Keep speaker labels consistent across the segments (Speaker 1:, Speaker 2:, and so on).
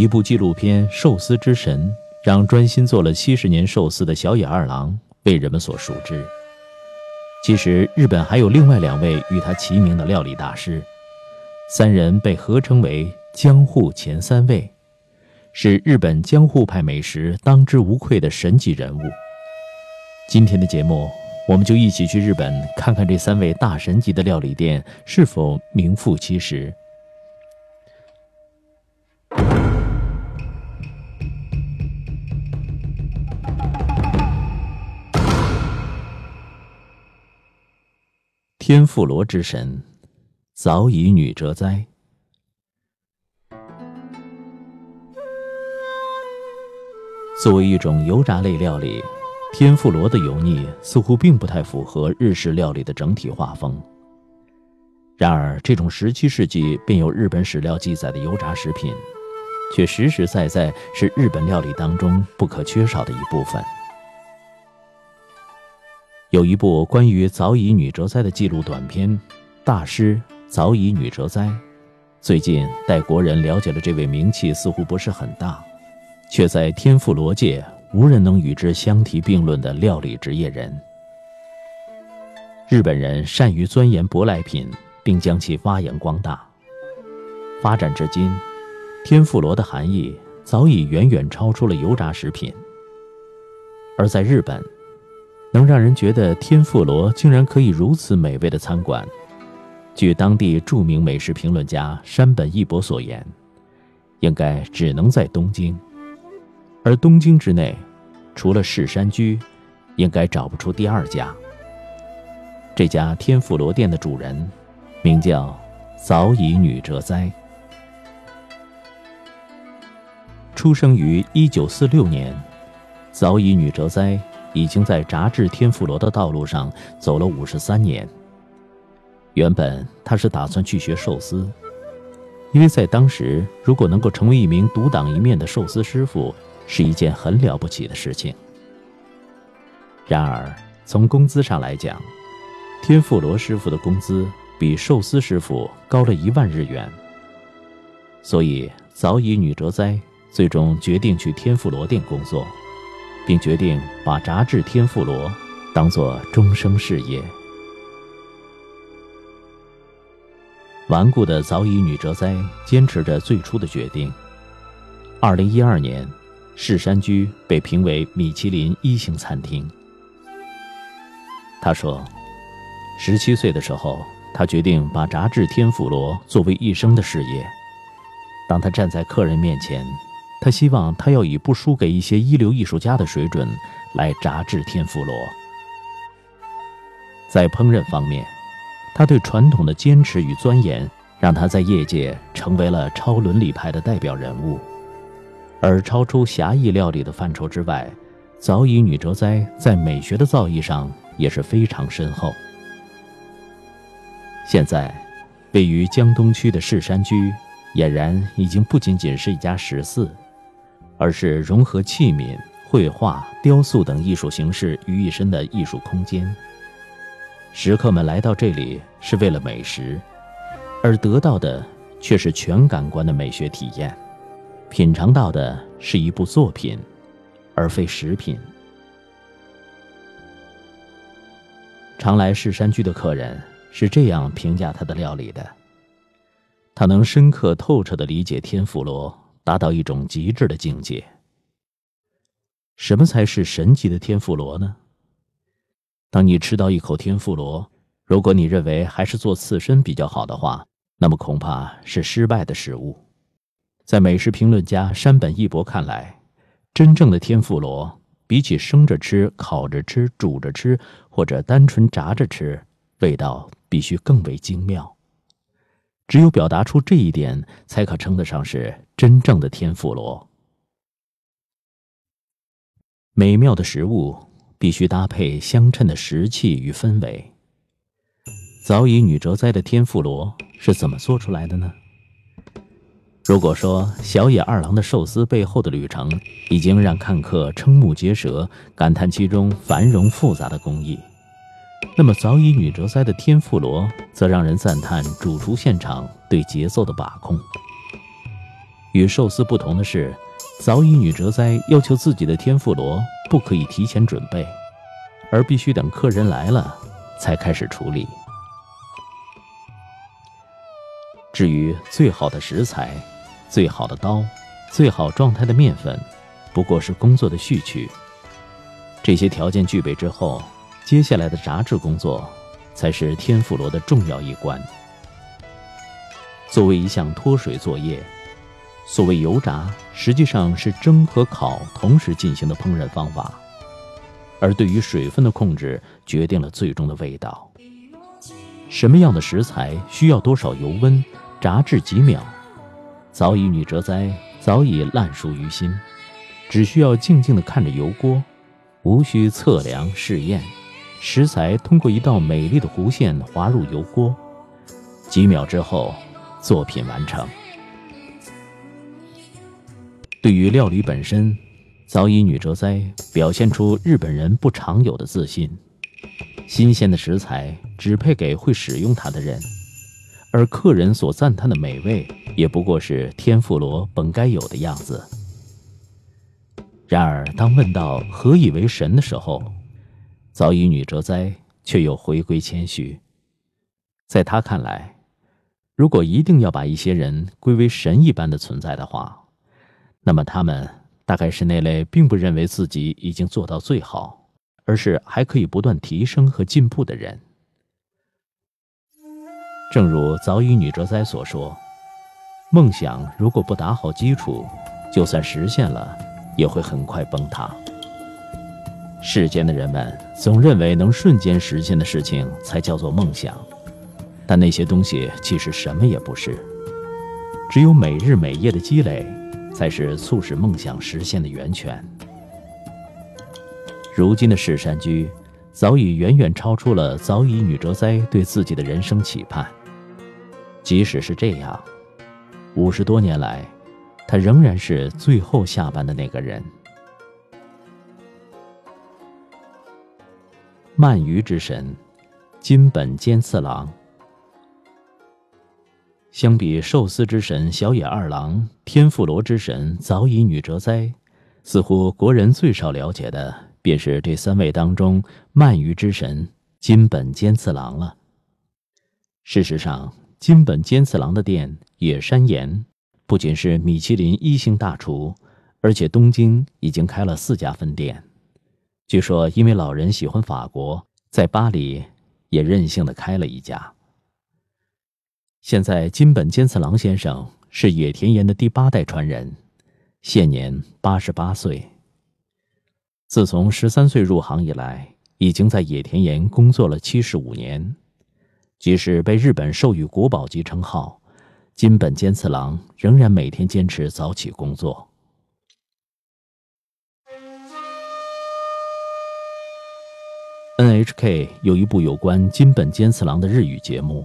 Speaker 1: 一部纪录片《寿司之神》，让专心做了七十年寿司的小野二郎被人们所熟知。其实，日本还有另外两位与他齐名的料理大师，三人被合称为“江户前三位”，是日本江户派美食当之无愧的神级人物。今天的节目。我们就一起去日本看看这三位大神级的料理店是否名副其实。天妇罗之神，早已女哲哉。作为一种油炸类料理。天妇罗的油腻似乎并不太符合日式料理的整体画风。然而，这种十七世纪便有日本史料记载的油炸食品，却实实在在是日本料理当中不可缺少的一部分。有一部关于早乙女哲哉的记录短片《大师早乙女哲哉》，最近带国人了解了这位名气似乎不是很大，却在天妇罗界。无人能与之相提并论的料理职业人。日本人善于钻研舶来品，并将其发扬光大。发展至今，天妇罗的含义早已远远超出了油炸食品。而在日本，能让人觉得天妇罗竟然可以如此美味的餐馆，据当地著名美食评论家山本一博所言，应该只能在东京。而东京之内，除了市山居，应该找不出第二家。这家天妇罗店的主人，名叫早乙女哲哉。出生于一九四六年，早乙女哲哉已经在炸制天妇罗的道路上走了五十三年。原本他是打算去学寿司，因为在当时，如果能够成为一名独当一面的寿司师傅。是一件很了不起的事情。然而，从工资上来讲，天妇罗师傅的工资比寿司师傅高了一万日元。所以，早乙女哲哉最终决定去天妇罗店工作，并决定把炸制天妇罗当做终生事业。顽固的早乙女哲哉坚持着最初的决定。二零一二年。市山居被评为米其林一星餐厅。他说：“十七岁的时候，他决定把炸制天妇罗作为一生的事业。当他站在客人面前，他希望他要以不输给一些一流艺术家的水准来炸制天妇罗。在烹饪方面，他对传统的坚持与钻研，让他在业界成为了超伦理派的代表人物。”而超出狭义料理的范畴之外，早乙女哲哉在美学的造诣上也是非常深厚。现在，位于江东区的市山居，俨然已经不仅仅是一家食肆，而是融合器皿、绘画、雕塑等艺术形式于一身的艺术空间。食客们来到这里是为了美食，而得到的却是全感官的美学体验。品尝到的是一部作品，而非食品。常来市山居的客人是这样评价他的料理的：他能深刻透彻的理解天妇罗，达到一种极致的境界。什么才是神级的天妇罗呢？当你吃到一口天妇罗，如果你认为还是做刺身比较好的话，那么恐怕是失败的食物。在美食评论家山本一博看来，真正的天妇罗比起生着吃、烤着吃、煮着吃，或者单纯炸着吃，味道必须更为精妙。只有表达出这一点，才可称得上是真正的天妇罗。美妙的食物必须搭配相称的食器与氛围。早已女哲哉的天妇罗是怎么做出来的呢？如果说小野二郎的寿司背后的旅程已经让看客瞠目结舌，感叹其中繁荣复杂的工艺，那么早已女哲哉的天妇罗则让人赞叹主厨现场对节奏的把控。与寿司不同的是，早已女哲哉要求自己的天妇罗不可以提前准备，而必须等客人来了才开始处理。至于最好的食材、最好的刀、最好状态的面粉，不过是工作的序曲。这些条件具备之后，接下来的炸制工作才是天妇罗的重要一关。作为一项脱水作业，所谓油炸实际上是蒸和烤同时进行的烹饪方法，而对于水分的控制决定了最终的味道。什么样的食材需要多少油温，炸制几秒，早已女哲哉早已烂熟于心，只需要静静地看着油锅，无需测量试验，食材通过一道美丽的弧线滑入油锅，几秒之后。作品完成。对于料理本身，早已女哲哉表现出日本人不常有的自信。新鲜的食材只配给会使用它的人，而客人所赞叹的美味，也不过是天妇罗本该有的样子。然而，当问到何以为神的时候，早已女哲哉却又回归谦虚。在他看来，如果一定要把一些人归为神一般的存在的话，那么他们大概是那类并不认为自己已经做到最好，而是还可以不断提升和进步的人。正如早已女哲哉所说：“梦想如果不打好基础，就算实现了，也会很快崩塌。”世间的人们总认为能瞬间实现的事情才叫做梦想。但那些东西其实什么也不是，只有每日每夜的积累，才是促使梦想实现的源泉。如今的世山居，早已远远超出了早已女哲哉对自己的人生期盼。即使是这样，五十多年来，他仍然是最后下班的那个人。鳗鱼之神，金本兼次郎。相比寿司之神小野二郎、天妇罗之神早乙女哲哉，似乎国人最少了解的便是这三位当中鳗鱼之神金本兼次郎了。事实上，金本兼次郎的店野山岩不仅是米其林一星大厨，而且东京已经开了四家分店。据说，因为老人喜欢法国，在巴黎也任性的开了一家。现在金本兼次郎先生是野田岩的第八代传人，现年八十八岁。自从十三岁入行以来，已经在野田岩工作了七十五年。即使被日本授予国宝级称号，金本兼次郎仍然每天坚持早起工作。NHK 有一部有关金本兼次郎的日语节目。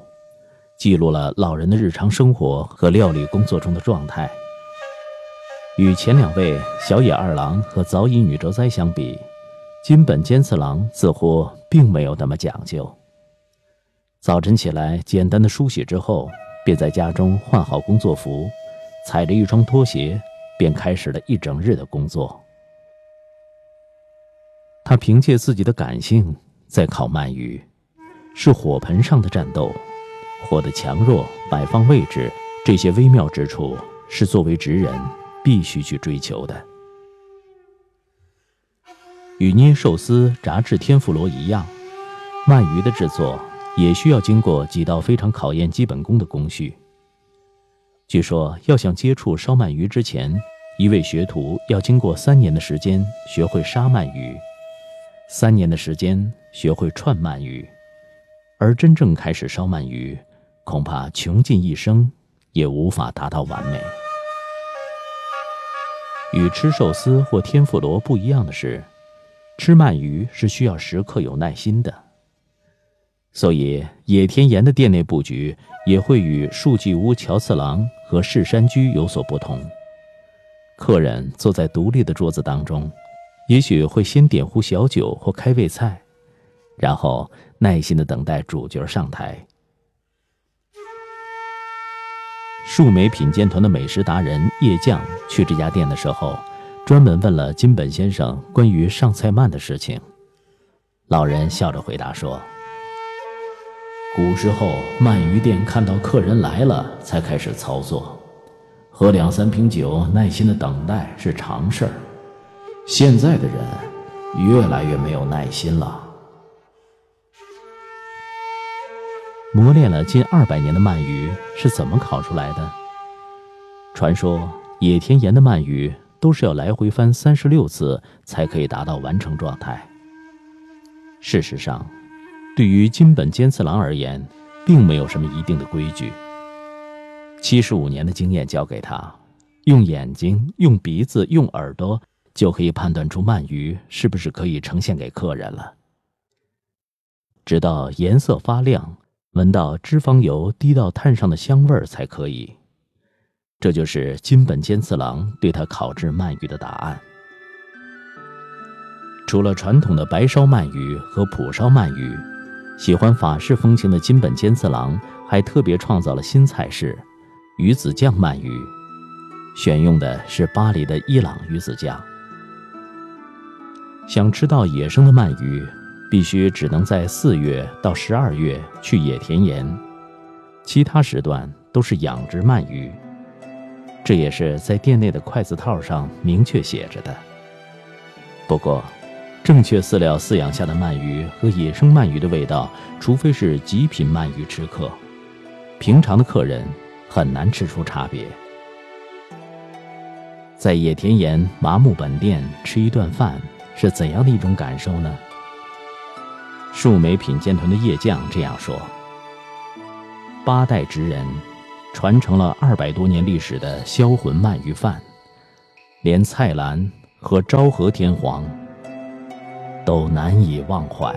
Speaker 1: 记录了老人的日常生活和料理工作中的状态。与前两位小野二郎和早乙女哲哉相比，金本兼次郎似乎并没有那么讲究。早晨起来，简单的梳洗之后，便在家中换好工作服，踩着一双拖鞋，便开始了一整日的工作。他凭借自己的感性在烤鳗鱼，是火盆上的战斗。火的强弱、摆放位置，这些微妙之处是作为职人必须去追求的。与捏寿司、炸制天妇罗一样，鳗鱼的制作也需要经过几道非常考验基本功的工序。据说，要想接触烧鳗鱼之前，一位学徒要经过三年的时间学会杀鳗鱼，三年的时间学会串鳗鱼，而真正开始烧鳗鱼。恐怕穷尽一生也无法达到完美。与吃寿司或天妇罗不一样的是，吃鳗鱼是需要时刻有耐心的。所以野田岩的店内布局也会与树纪屋乔次郎和市山居有所不同。客人坐在独立的桌子当中，也许会先点壶小酒或开胃菜，然后耐心的等待主角上台。树莓品鉴团的美食达人叶匠去这家店的时候，专门问了金本先生关于上菜慢的事情。老人笑着回答说：“古时候鳗鱼店看到客人来了才开始操作，喝两三瓶酒，耐心的等待是常事儿。现在的人越来越没有耐心了。”磨练了近二百年的鳗鱼是怎么烤出来的？传说野田盐的鳗鱼都是要来回翻三十六次才可以达到完成状态。事实上，对于金本兼次郎而言，并没有什么一定的规矩。七十五年的经验教给他，用眼睛、用鼻子、用耳朵就可以判断出鳗鱼是不是可以呈现给客人了。直到颜色发亮。闻到脂肪油滴到炭上的香味儿才可以，这就是金本兼次郎对他烤制鳗鱼的答案。除了传统的白烧鳗鱼和蒲烧鳗鱼，喜欢法式风情的金本兼次郎还特别创造了新菜式——鱼子酱鳗鱼，选用的是巴黎的伊朗鱼子酱。想吃到野生的鳗鱼。必须只能在四月到十二月去野田盐，其他时段都是养殖鳗鱼。这也是在店内的筷子套上明确写着的。不过，正确饲料饲养下的鳗鱼和野生鳗鱼的味道，除非是极品鳗鱼吃客，平常的客人很难吃出差别。在野田盐麻木本店吃一顿饭是怎样的一种感受呢？数枚品鉴团的叶匠这样说：“八代职人，传承了二百多年历史的销魂鳗鱼饭，连蔡澜和昭和天皇都难以忘怀。”